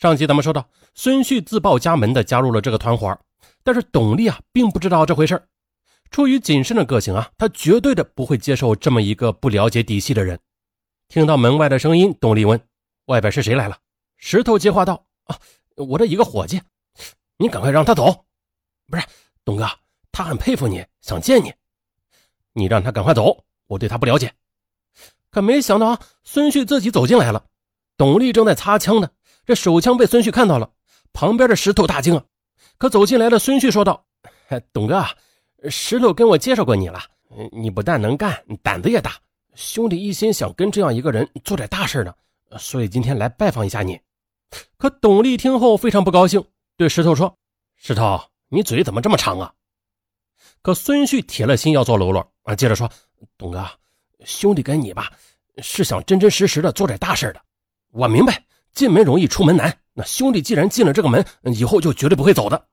上集咱们说到，孙旭自报家门的加入了这个团伙，但是董丽啊并不知道这回事出于谨慎的个性啊，他绝对的不会接受这么一个不了解底细的人。听到门外的声音，董丽问：“外边是谁来了？”石头接话道：“啊，我的一个伙计，你赶快让他走。不是，董哥，他很佩服你，想见你，你让他赶快走。我对他不了解。”可没想到啊，孙旭自己走进来了。董丽正在擦枪呢。这手枪被孙旭看到了，旁边的石头大惊啊！可走进来的孙旭说道：“董哥啊，石头跟我介绍过你了，你不但能干，胆子也大。兄弟一心想跟这样一个人做点大事呢，所以今天来拜访一下你。”可董丽听后非常不高兴，对石头说：“石头，你嘴怎么这么长啊？”可孙旭铁了心要做喽啰啊，接着说：“董哥，兄弟跟你吧，是想真真实实的做点大事的，我明白。”进门容易出门难，那兄弟既然进了这个门，以后就绝对不会走的。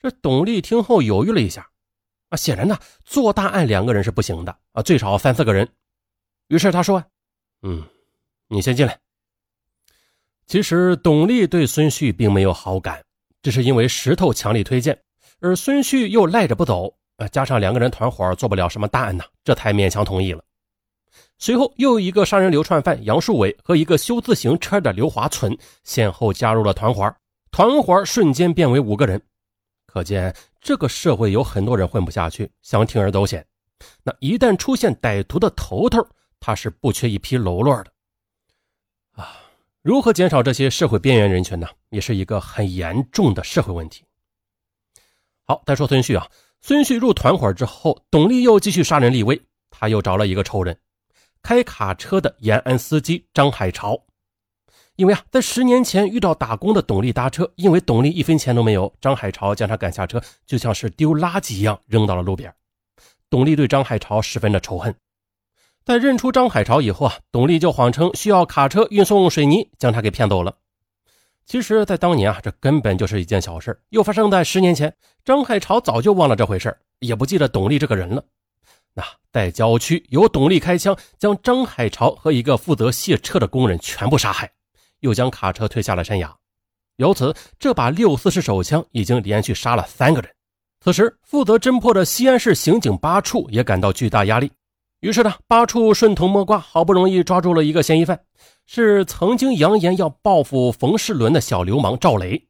这董丽听后犹豫了一下，啊，显然呢，做大案两个人是不行的啊，最少三四个人。于是他说：“嗯，你先进来。”其实董丽对孙旭并没有好感，只是因为石头强力推荐，而孙旭又赖着不走，啊，加上两个人团伙做不了什么大案呢，这才勉强同意了。随后，又一个杀人流窜犯杨树伟和一个修自行车的刘华存先后加入了团伙，团伙瞬间变为五个人。可见这个社会有很多人混不下去，想铤而走险。那一旦出现歹徒的头头，他是不缺一批喽啰的。啊，如何减少这些社会边缘人群呢？也是一个很严重的社会问题。好，再说孙旭啊，孙旭入团伙之后，董力又继续杀人立威，他又找了一个仇人。开卡车的延安司机张海潮，因为啊，在十年前遇到打工的董丽搭车，因为董丽一分钱都没有，张海潮将他赶下车，就像是丢垃圾一样扔到了路边。董丽对张海潮十分的仇恨。在认出张海潮以后啊，董丽就谎称需要卡车运送水泥，将他给骗走了。其实，在当年啊，这根本就是一件小事，又发生在十年前。张海潮早就忘了这回事也不记得董丽这个人了。那在郊区，由董力开枪将张海潮和一个负责卸车的工人全部杀害，又将卡车推下了山崖。由此，这把六四式手枪已经连续杀了三个人。此时，负责侦破的西安市刑警八处也感到巨大压力。于是呢，八处顺藤摸瓜，好不容易抓住了一个嫌疑犯，是曾经扬言要报复冯世伦的小流氓赵雷。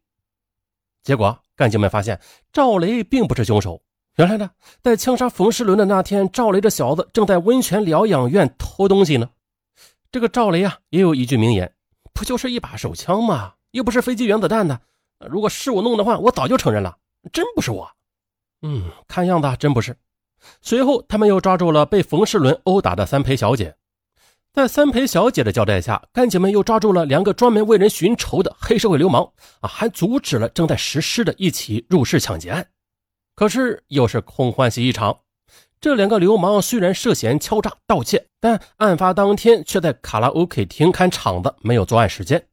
结果，干警们发现赵雷并不是凶手。原来呢，在枪杀冯世伦的那天，赵雷这小子正在温泉疗养院偷东西呢。这个赵雷啊，也有一句名言：“不就是一把手枪吗？又不是飞机原子弹的。如果是我弄的话，我早就承认了，真不是我。”嗯，看样子真不是。随后，他们又抓住了被冯世伦殴打的三陪小姐。在三陪小姐的交代下，干警们又抓住了两个专门为人寻仇的黑社会流氓啊，还阻止了正在实施的一起入室抢劫案。可是又是空欢喜一场。这两个流氓虽然涉嫌敲诈盗窃，但案发当天却在卡拉 OK 厅看场子，没有作案时间。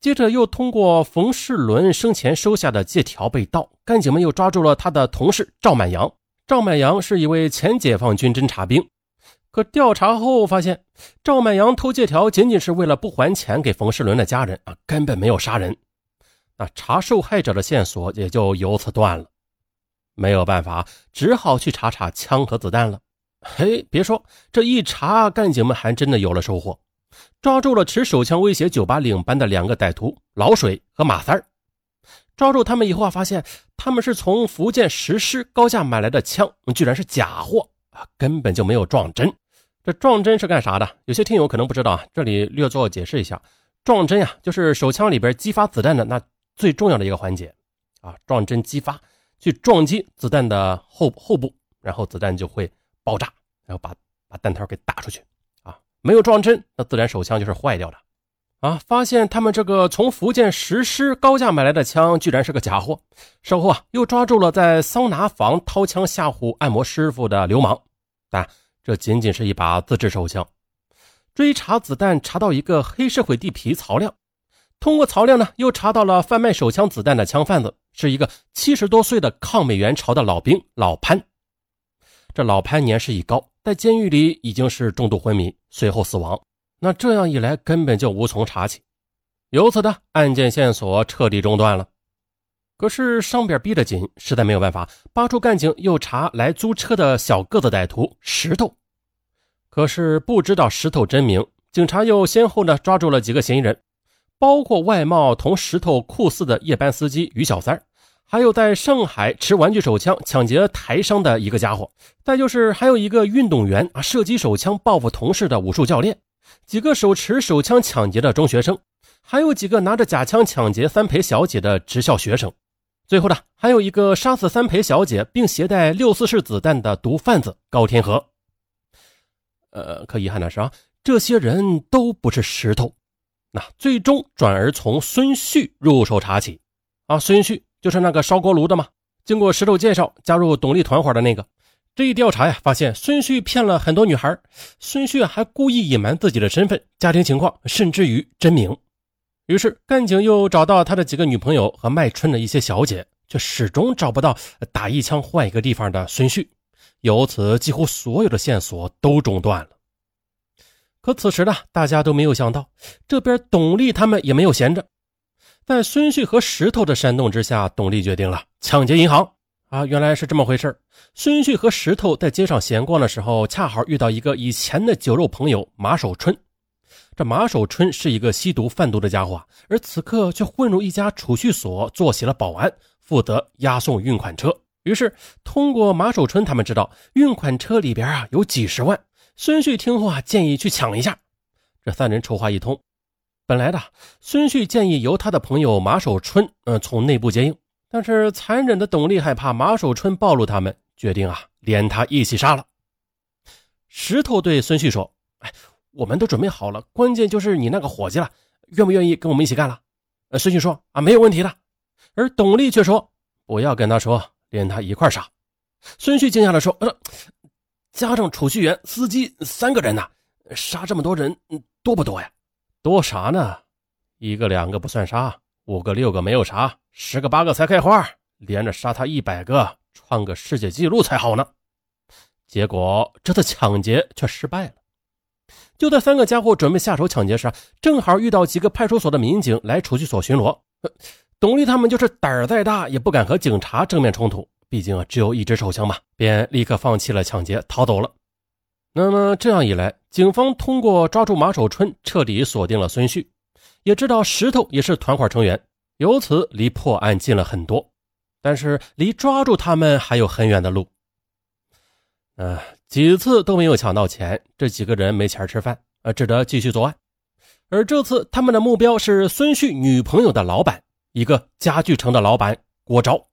接着又通过冯世伦生前收下的借条被盗，干警们又抓住了他的同事赵满阳。赵满阳是一位前解放军侦察兵，可调查后发现，赵满阳偷借条仅仅是为了不还钱给冯世伦的家人啊，根本没有杀人。那查受害者的线索也就由此断了。没有办法，只好去查查枪和子弹了。嘿，别说，这一查，干警们还真的有了收获，抓住了持手枪威胁酒吧领班的两个歹徒老水和马三儿。抓住他们以后啊，发现他们是从福建石狮高价买来的枪，居然是假货啊，根本就没有撞针。这撞针是干啥的？有些听友可能不知道啊，这里略作解释一下，撞针呀，就是手枪里边激发子弹的那最重要的一个环节啊，撞针激发。去撞击子弹的后后部，然后子弹就会爆炸，然后把把弹头给打出去啊！没有撞针，那自然手枪就是坏掉的啊！发现他们这个从福建石狮高价买来的枪，居然是个假货。稍后啊，又抓住了在桑拿房掏枪吓唬按摩师傅的流氓，但这仅仅是一把自制手枪。追查子弹，查到一个黑社会地痞曹亮。通过曹亮呢，又查到了贩卖手枪子弹的枪贩子是一个七十多岁的抗美援朝的老兵老潘。这老潘年事已高，在监狱里已经是重度昏迷，随后死亡。那这样一来，根本就无从查起。由此的案件线索彻底中断了。可是上边逼得紧，实在没有办法，八处干警又查来租车的小个子歹徒石头，可是不知道石头真名。警察又先后呢抓住了几个嫌疑人，包括外貌同石头酷似的夜班司机于小三还有在上海持玩具手枪抢劫台商的一个家伙，再就是还有一个运动员啊射击手枪报复同事的武术教练，几个手持手枪抢劫的中学生，还有几个拿着假枪抢劫三陪小姐的职校学生。最后呢，还有一个杀死三陪小姐并携带六四式子弹的毒贩子高天河。呃，可遗憾的是啊，这些人都不是石头。那最终转而从孙旭入手查起。啊，孙旭就是那个烧锅炉的嘛，经过石头介绍加入董丽团伙的那个。这一调查呀，发现孙旭骗了很多女孩，孙旭还故意隐瞒自己的身份、家庭情况，甚至于真名。于是，干警又找到他的几个女朋友和卖春的一些小姐，却始终找不到打一枪换一个地方的孙旭，由此几乎所有的线索都中断了。可此时呢，大家都没有想到，这边董丽他们也没有闲着，在孙旭和石头的煽动之下，董丽决定了抢劫银行。啊，原来是这么回事孙旭和石头在街上闲逛的时候，恰好遇到一个以前的酒肉朋友马守春。这马守春是一个吸毒贩毒的家伙，而此刻却混入一家储蓄所做起了保安，负责押送运款车。于是通过马守春，他们知道运款车里边啊有几十万。孙旭听后啊，建议去抢一下。这三人筹划一通，本来的孙旭建议由他的朋友马守春，嗯，从内部接应。但是残忍的董力害怕马守春暴露他们，决定啊连他一起杀了。石头对孙旭说：“哎。”我们都准备好了，关键就是你那个伙计了，愿不愿意跟我们一起干了？呃，孙旭说啊，没有问题的。而董丽却说，不要跟他说，连他一块杀。孙旭惊讶的说，呃，加上储蓄员、司机三个人呢，杀这么多人，多不多呀？多啥呢？一个两个不算杀，五个六个没有杀，十个八个才开花，连着杀他一百个，创个世界纪录才好呢。结果这次抢劫却失败了。就在三个家伙准备下手抢劫时，正好遇到几个派出所的民警来储蓄所巡逻。董丽他们就是胆儿再大，也不敢和警察正面冲突，毕竟啊只有一支手枪嘛，便立刻放弃了抢劫，逃走了。那么这样一来，警方通过抓住马守春，彻底锁定了孙旭，也知道石头也是团伙成员，由此离破案近了很多。但是离抓住他们还有很远的路。嗯。几次都没有抢到钱，这几个人没钱吃饭，呃，只得继续作案。而这次他们的目标是孙旭女朋友的老板，一个家具城的老板郭昭。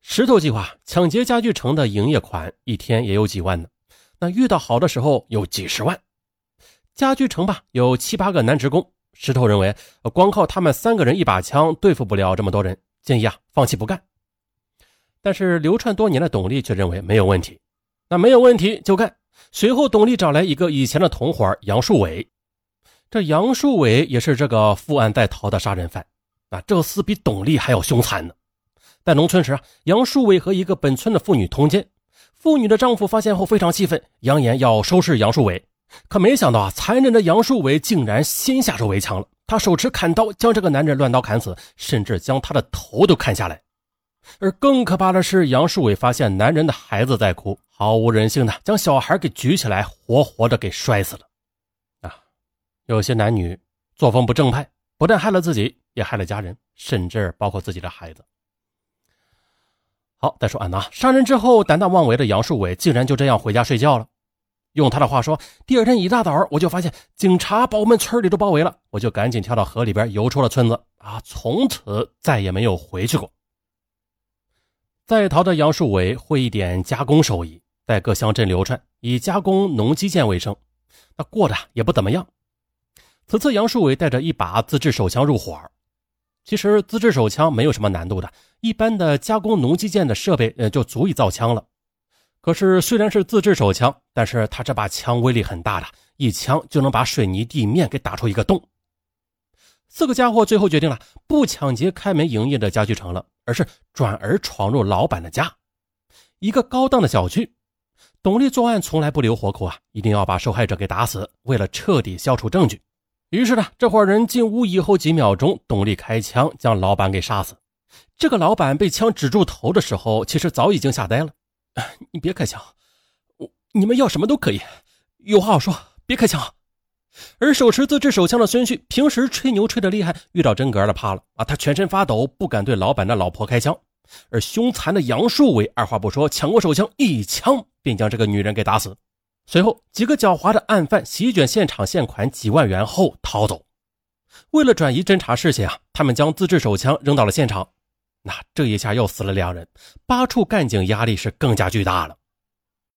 石头计划抢劫家具城的营业款，一天也有几万呢。那遇到好的时候有几十万。家具城吧，有七八个男职工。石头认为，光靠他们三个人一把枪对付不了这么多人，建议啊放弃不干。但是流窜多年的董力却认为没有问题。那没有问题就干。随后，董丽找来一个以前的同伙杨树伟。这杨树伟也是这个负案在逃的杀人犯。啊，这厮比董丽还要凶残呢。在农村时啊，杨树伟和一个本村的妇女通奸，妇女的丈夫发现后非常气愤，扬言要收拾杨树伟。可没想到啊，残忍的杨树伟竟然先下手为强了。他手持砍刀将这个男人乱刀砍死，甚至将他的头都砍下来。而更可怕的是，杨树伟发现男人的孩子在哭，毫无人性的将小孩给举起来，活活的给摔死了。啊，有些男女作风不正派，不但害了自己，也害了家人，甚至包括自己的孩子。好，再说安娜杀人之后胆大妄为的杨树伟，竟然就这样回家睡觉了。用他的话说，第二天一大早，我就发现警察把我们村里都包围了，我就赶紧跳到河里边游出了村子。啊，从此再也没有回去过。在逃的杨树伟会一点加工手艺，在各乡镇流窜，以加工农机件为生，那过得也不怎么样。此次杨树伟带着一把自制手枪入伙。其实自制手枪没有什么难度的，一般的加工农机件的设备，呃，就足以造枪了。可是虽然是自制手枪，但是他这把枪威力很大的，一枪就能把水泥地面给打出一个洞。四个家伙最后决定了，不抢劫开门营业的家具城了。而是转而闯入老板的家，一个高档的小区。董丽作案从来不留活口啊，一定要把受害者给打死，为了彻底消除证据。于是呢，这伙人进屋以后几秒钟，董丽开枪将老板给杀死。这个老板被枪指住头的时候，其实早已经吓呆了。你别开枪，我你们要什么都可以，有话好说，别开枪。而手持自制手枪的孙旭，平时吹牛吹得厉害，遇到真格的怕了啊！他全身发抖，不敢对老板的老婆开枪。而凶残的杨树伟二话不说，抢过手枪，一枪便将这个女人给打死。随后，几个狡猾的案犯席卷现场，现款几万元后逃走。为了转移侦查视线啊，他们将自制手枪扔到了现场。那这一下又死了两人，八处干警压力是更加巨大了。